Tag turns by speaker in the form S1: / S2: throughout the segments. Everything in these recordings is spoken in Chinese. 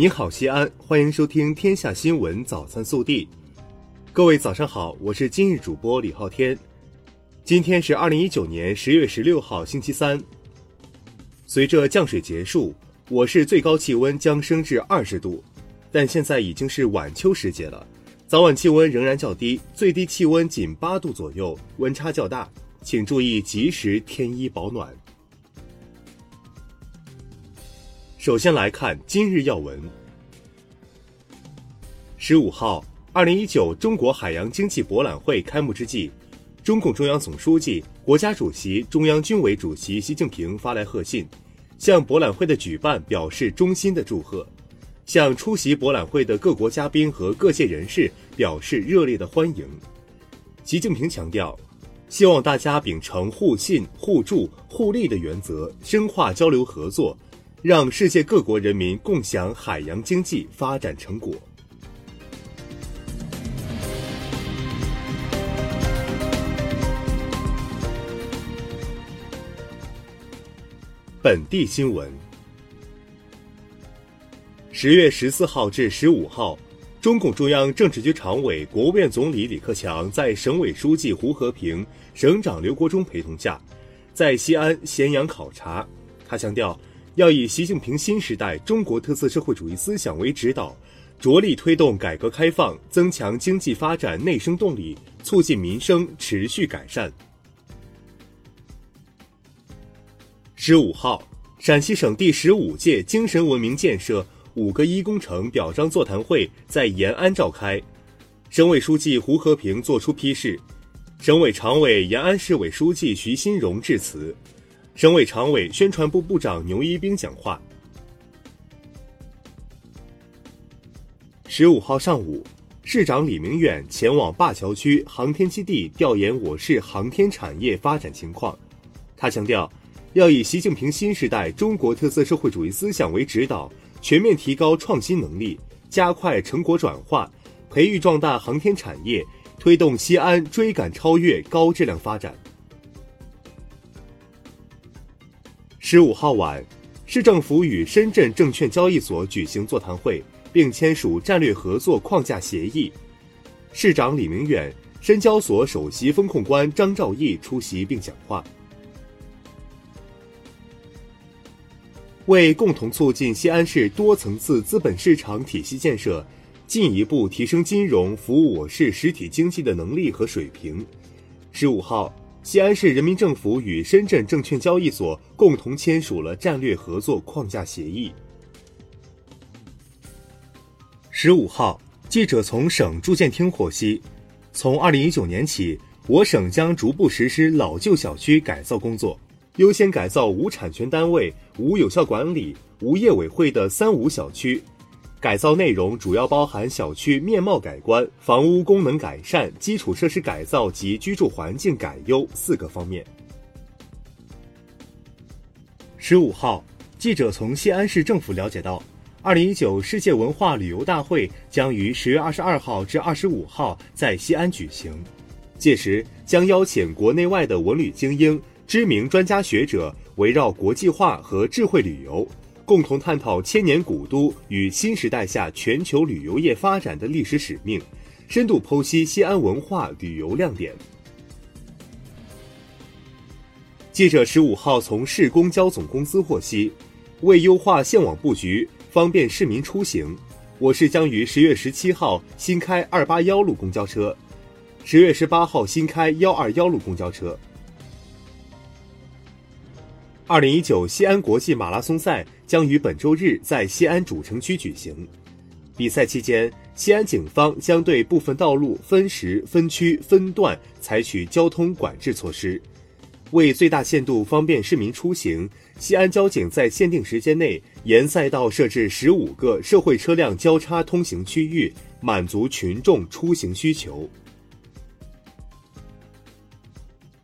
S1: 你好，西安，欢迎收听《天下新闻早餐速递》。各位早上好，我是今日主播李昊天。今天是二零一九年十月十六号，星期三。随着降水结束，我市最高气温将升至二十度，但现在已经是晚秋时节了，早晚气温仍然较低，最低气温仅八度左右，温差较大，请注意及时添衣保暖。首先来看今日要闻。十五号，二零一九中国海洋经济博览会开幕之际，中共中央总书记、国家主席、中央军委主席习近平发来贺信，向博览会的举办表示衷心的祝贺，向出席博览会的各国嘉宾和各界人士表示热烈的欢迎。习近平强调，希望大家秉承互信、互助、互利的原则，深化交流合作。让世界各国人民共享海洋经济发展成果。本地新闻：十月十四号至十五号，中共中央政治局常委、国务院总理李克强在省委书记胡和平、省长刘国中陪同下，在西安、咸阳考察。他强调。要以习近平新时代中国特色社会主义思想为指导，着力推动改革开放，增强经济发展内生动力，促进民生持续改善。十五号，陕西省第十五届精神文明建设“五个一”工程表彰座谈会在延安召开，省委书记胡和平作出批示，省委常委、延安市委书记徐新荣致辞。省委常委、宣传部部长牛一兵讲话。十五号上午，市长李明远前往灞桥区航天基地调研我市航天产业发展情况。他强调，要以习近平新时代中国特色社会主义思想为指导，全面提高创新能力，加快成果转化，培育壮大航天产业，推动西安追赶超越高质量发展。十五号晚，市政府与深圳证券交易所举行座谈会，并签署战略合作框架协议。市长李明远、深交所首席风控官张兆义出席并讲话。为共同促进西安市多层次资本市场体系建设，进一步提升金融服务我市实体经济的能力和水平，十五号。西安市人民政府与深圳证券交易所共同签署了战略合作框架协议。十五号，记者从省住建厅获悉，从二零一九年起，我省将逐步实施老旧小区改造工作，优先改造无产权单位、无有效管理、无业委会的“三无”小区。改造内容主要包含小区面貌改观、房屋功能改善、基础设施改造及居住环境改优四个方面。十五号，记者从西安市政府了解到，二零一九世界文化旅游大会将于十月二十二号至二十五号在西安举行，届时将邀请国内外的文旅精英、知名专家学者，围绕国际化和智慧旅游。共同探讨千年古都与新时代下全球旅游业发展的历史使命，深度剖析西安文化旅游亮点。记者十五号从市公交总公司获悉，为优化线网布局，方便市民出行，我市将于十月十七号新开二八幺路公交车，十月十八号新开幺二幺路公交车。二零一九西安国际马拉松赛将于本周日在西安主城区举行。比赛期间，西安警方将对部分道路分时、分区、分段采取交通管制措施。为最大限度方便市民出行，西安交警在限定时间内沿赛道设置十五个社会车辆交叉通行区域，满足群众出行需求。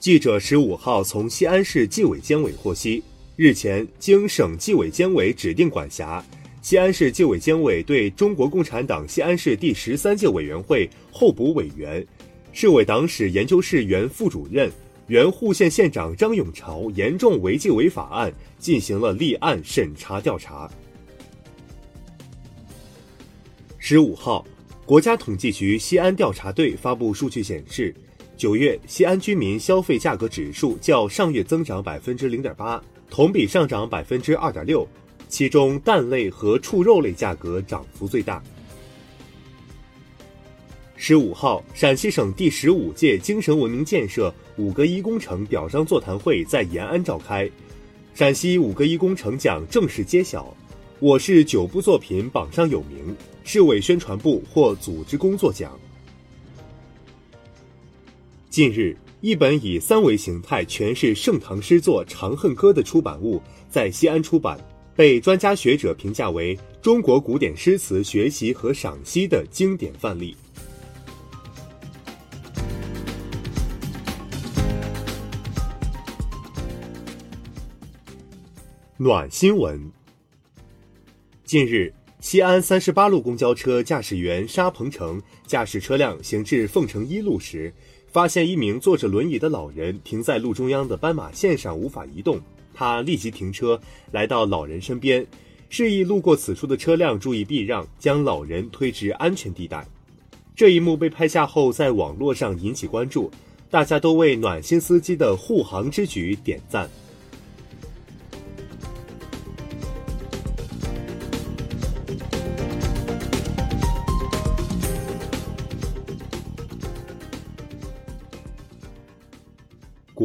S1: 记者十五号从西安市纪委监委获悉，日前经省纪委监委指定管辖，西安市纪委监委对中国共产党西安市第十三届委员会候补委员、市委党史研究室原副主任、原户县县长张永朝严重违纪违法案进行了立案审查调查。十五号，国家统计局西安调查队发布数据显示，九月西安居民消费价格指数较上月增长百分之零点八，同比上涨百分之二点六，其中蛋类和畜肉类价格涨幅最大。十五号，陕西省第十五届精神文明建设“五个一”工程表彰座谈会在延安召开，陕西“五个一”工程奖正式揭晓。我市九部作品榜上有名，市委宣传部获组织工作奖。近日，一本以三维形态诠释盛唐诗作《长恨歌》的出版物在西安出版，被专家学者评价为中国古典诗词学习和赏析的经典范例。暖新闻。近日，西安三十八路公交车驾驶员沙鹏程驾驶车辆行至凤城一路时，发现一名坐着轮椅的老人停在路中央的斑马线上无法移动。他立即停车，来到老人身边，示意路过此处的车辆注意避让，将老人推至安全地带。这一幕被拍下后，在网络上引起关注，大家都为暖心司机的护航之举点赞。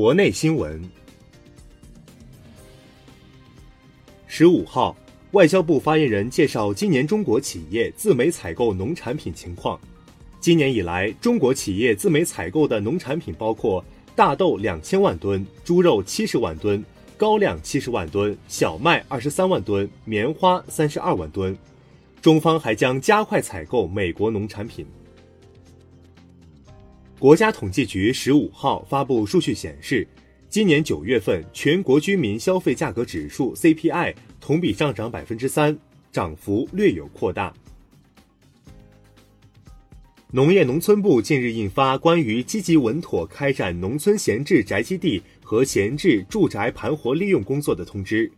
S1: 国内新闻。十五号，外交部发言人介绍今年中国企业自美采购农产品情况。今年以来，中国企业自美采购的农产品包括大豆两千万吨、猪肉七十万吨、高粱七十万吨、小麦二十三万吨、棉花三十二万吨。中方还将加快采购美国农产品。国家统计局十五号发布数据显示，今年九月份全国居民消费价格指数 CPI 同比上涨百分之三，涨幅略有扩大。农业农村部近日印发关于积极稳妥开展农村闲置宅基地和闲置住宅盘活利用工作的通知，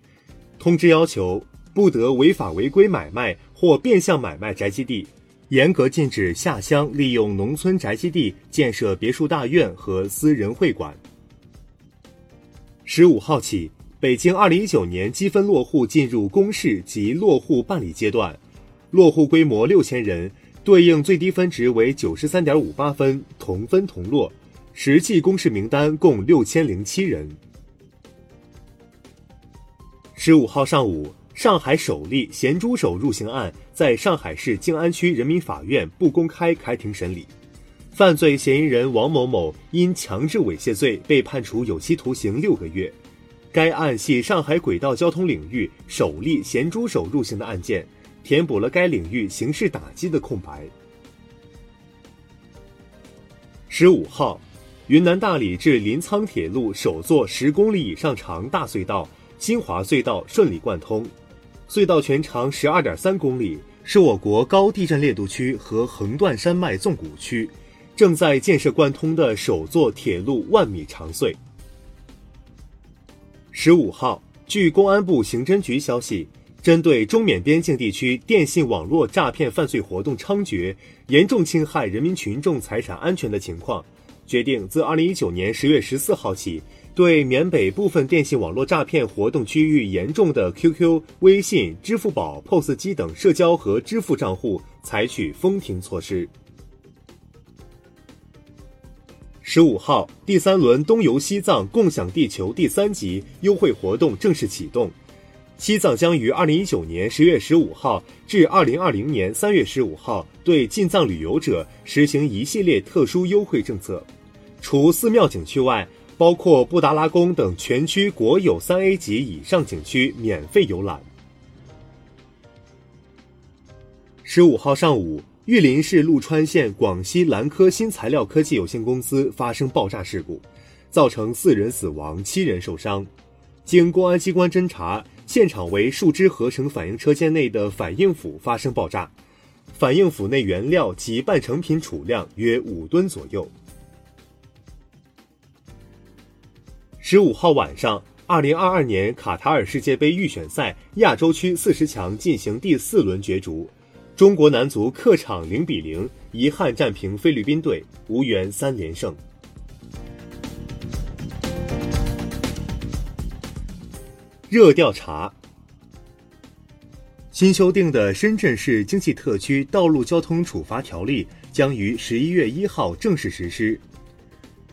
S1: 通知要求不得违法违规买卖或变相买卖宅基地。严格禁止下乡利用农村宅基地建设别墅大院和私人会馆。十五号起，北京二零一九年积分落户进入公示及落户办理阶段，落户规模六千人，对应最低分值为九十三点五八分，同分同落。实际公示名单共六千零七人。十五号上午。上海首例咸猪手入刑案在上海市静安区人民法院不公开开庭审理，犯罪嫌疑人王某某因强制猥亵罪被判处有期徒刑六个月。该案系上海轨道交通领域首例咸猪手入刑的案件，填补了该领域刑事打击的空白。十五号，云南大理至临沧铁路首座十公里以上长大隧道——新华隧道顺利贯通。隧道全长十二点三公里，是我国高地震烈度区和横断山脉纵谷区正在建设贯通的首座铁路万米长隧。十五号，据公安部刑侦局消息，针对中缅边境地区电信网络诈骗犯罪活动猖獗、严重侵害人民群众财产安全的情况，决定自二零一九年十月十四号起。对缅北部分电信网络诈骗活动区域严重的 QQ、微信、支付宝、POS 机等社交和支付账户采取封停措施。十五号，第三轮东游西藏共享地球第三级优惠活动正式启动，西藏将于二零一九年十月十五号至二零二零年三月十五号对进藏旅游者实行一系列特殊优惠政策，除寺庙景区外。包括布达拉宫等全区国有三 A 级以上景区免费游览。十五号上午，玉林市陆川县广西蓝科新材料科技有限公司发生爆炸事故，造成四人死亡、七人受伤。经公安机关侦查，现场为树脂合成反应车间内的反应釜发生爆炸，反应釜内原料及半成品储量约五吨左右。十五号晚上，二零二二年卡塔尔世界杯预选赛亚洲区四十强进行第四轮角逐，中国男足客场零比零遗憾战平菲律宾队，无缘三连胜。热调查。新修订的《深圳市经济特区道路交通处罚条例》将于十一月一号正式实施。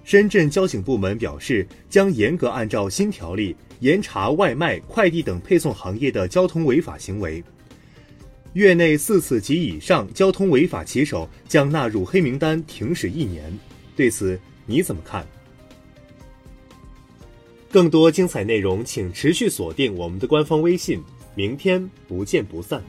S1: 深圳交警部门表示，将严格按照新条例严查外卖、快递等配送行业的交通违法行为。月内四次及以上交通违法骑手将纳入黑名单，停驶一年。对此你怎么看？更多精彩内容，请持续锁定我们的官方微信。明天不见不散。